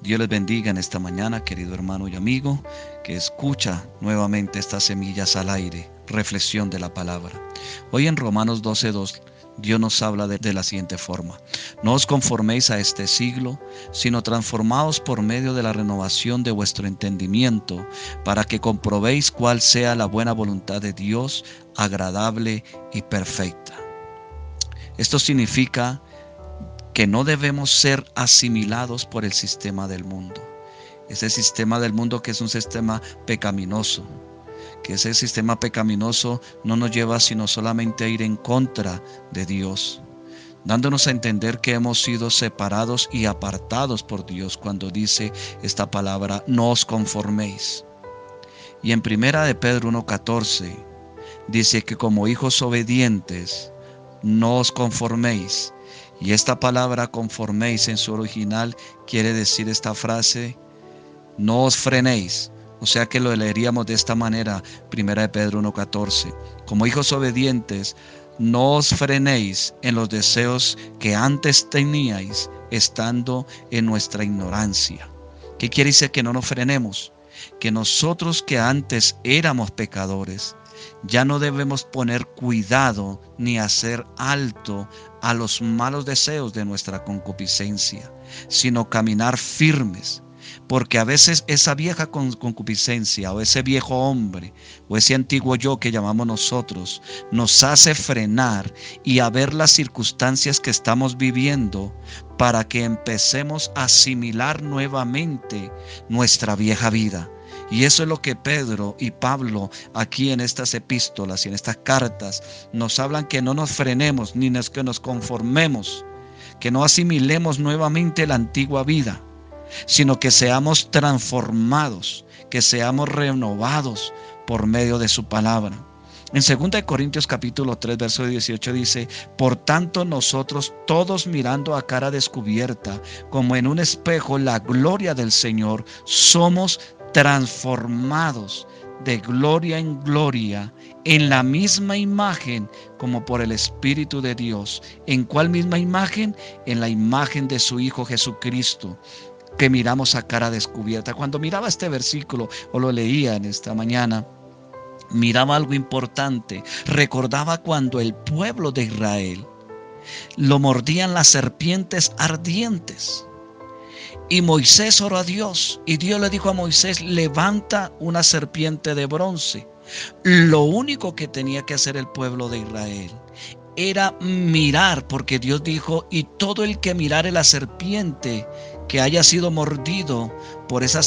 Dios les bendiga en esta mañana, querido hermano y amigo, que escucha nuevamente estas semillas al aire, reflexión de la palabra. Hoy en Romanos 12.2 Dios nos habla de, de, la siguiente forma. No os conforméis a este siglo, sino transformaos por medio de la renovación de vuestro entendimiento, para que comprobéis cuál sea la buena voluntad de Dios, agradable y perfecta. Esto significa que no debemos ser asimilados por el sistema del mundo. Ese sistema del mundo que es un sistema pecaminoso, que ese sistema pecaminoso no nos lleva sino solamente a ir en contra de Dios, dándonos a entender que hemos sido separados y apartados por Dios cuando dice esta palabra, no os conforméis. Y en primera de Pedro 1.14 dice que como hijos obedientes, no os conforméis, y esta palabra conforméis en su original quiere decir esta frase, no os frenéis. O sea que lo leeríamos de esta manera, primera de Pedro 1.14. Como hijos obedientes, no os frenéis en los deseos que antes teníais estando en nuestra ignorancia. ¿Qué quiere decir que no nos frenemos? Que nosotros que antes éramos pecadores, ya no debemos poner cuidado ni hacer alto a los malos deseos de nuestra concupiscencia, sino caminar firmes. Porque a veces esa vieja concupiscencia o ese viejo hombre o ese antiguo yo que llamamos nosotros nos hace frenar y a ver las circunstancias que estamos viviendo para que empecemos a asimilar nuevamente nuestra vieja vida y eso es lo que Pedro y Pablo aquí en estas epístolas y en estas cartas nos hablan que no nos frenemos ni que nos conformemos, que no asimilemos nuevamente la antigua vida, sino que seamos transformados, que seamos renovados por medio de su palabra. En 2 Corintios capítulo 3, verso 18 dice, Por tanto nosotros todos mirando a cara descubierta, como en un espejo, la gloria del Señor, somos transformados de gloria en gloria en la misma imagen como por el Espíritu de Dios. ¿En cuál misma imagen? En la imagen de su Hijo Jesucristo que miramos a cara descubierta. Cuando miraba este versículo o lo leía en esta mañana, miraba algo importante. Recordaba cuando el pueblo de Israel lo mordían las serpientes ardientes. Y Moisés oró a Dios y Dios le dijo a Moisés, levanta una serpiente de bronce. Lo único que tenía que hacer el pueblo de Israel era mirar, porque Dios dijo, y todo el que mirare la serpiente que haya sido mordido por esa,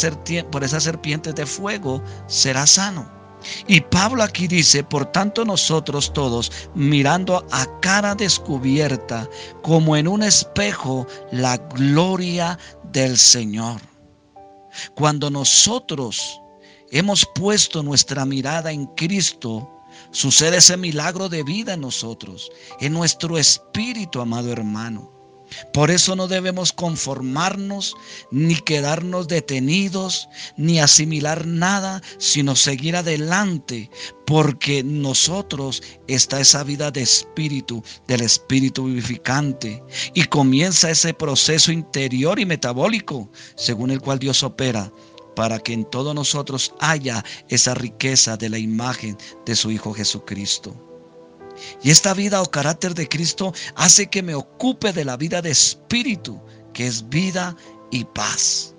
por esa serpiente de fuego, será sano. Y Pablo aquí dice, por tanto nosotros todos, mirando a cara descubierta, como en un espejo, la gloria del Señor. Cuando nosotros hemos puesto nuestra mirada en Cristo, sucede ese milagro de vida en nosotros, en nuestro espíritu, amado hermano. Por eso no debemos conformarnos, ni quedarnos detenidos, ni asimilar nada, sino seguir adelante, porque nosotros está esa vida de espíritu, del espíritu vivificante, y comienza ese proceso interior y metabólico, según el cual Dios opera para que en todos nosotros haya esa riqueza de la imagen de su Hijo Jesucristo. Y esta vida o carácter de Cristo hace que me ocupe de la vida de espíritu, que es vida y paz.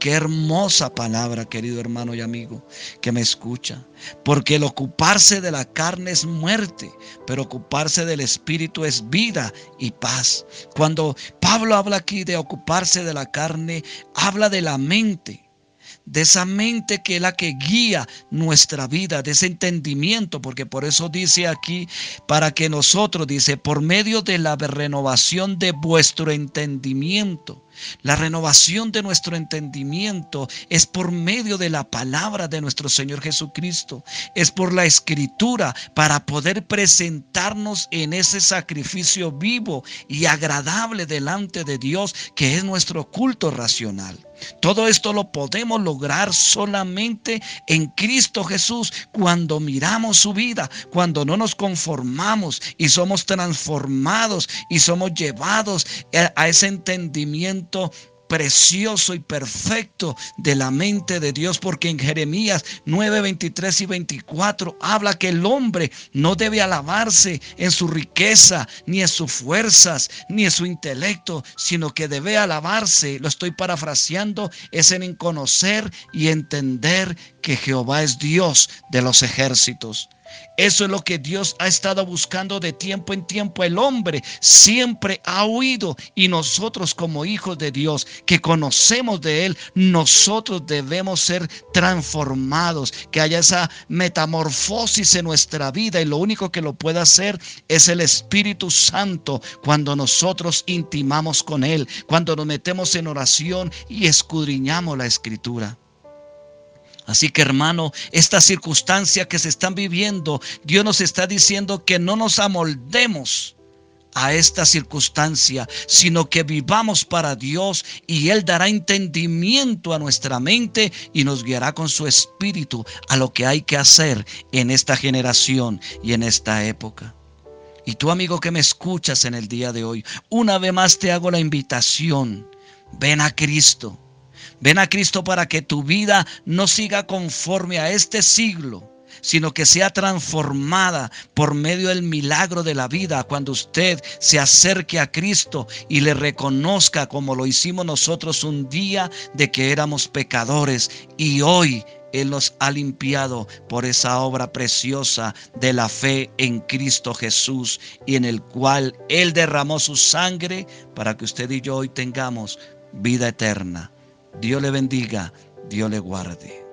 Qué hermosa palabra, querido hermano y amigo, que me escucha. Porque el ocuparse de la carne es muerte, pero ocuparse del espíritu es vida y paz. Cuando Pablo habla aquí de ocuparse de la carne, habla de la mente de esa mente que es la que guía nuestra vida, de ese entendimiento, porque por eso dice aquí, para que nosotros, dice, por medio de la renovación de vuestro entendimiento, la renovación de nuestro entendimiento es por medio de la palabra de nuestro Señor Jesucristo. Es por la escritura para poder presentarnos en ese sacrificio vivo y agradable delante de Dios que es nuestro culto racional. Todo esto lo lograr solamente en Cristo Jesús cuando miramos su vida, cuando no nos conformamos y somos transformados y somos llevados a ese entendimiento precioso y perfecto de la mente de Dios, porque en Jeremías 9, 23 y 24 habla que el hombre no debe alabarse en su riqueza, ni en sus fuerzas, ni en su intelecto, sino que debe alabarse, lo estoy parafraseando, es en conocer y entender que Jehová es Dios de los ejércitos. Eso es lo que Dios ha estado buscando de tiempo en tiempo. El hombre siempre ha huido y nosotros como hijos de Dios que conocemos de Él, nosotros debemos ser transformados, que haya esa metamorfosis en nuestra vida y lo único que lo puede hacer es el Espíritu Santo cuando nosotros intimamos con Él, cuando nos metemos en oración y escudriñamos la escritura. Así que hermano, esta circunstancia que se están viviendo, Dios nos está diciendo que no nos amoldemos a esta circunstancia, sino que vivamos para Dios y Él dará entendimiento a nuestra mente y nos guiará con su espíritu a lo que hay que hacer en esta generación y en esta época. Y tú amigo que me escuchas en el día de hoy, una vez más te hago la invitación, ven a Cristo Ven a Cristo para que tu vida no siga conforme a este siglo, sino que sea transformada por medio del milagro de la vida cuando usted se acerque a Cristo y le reconozca como lo hicimos nosotros un día de que éramos pecadores y hoy él nos ha limpiado por esa obra preciosa de la fe en Cristo Jesús y en el cual Él derramó su sangre para que usted y yo hoy tengamos vida eterna. Dios le bendiga, Dios le guarde.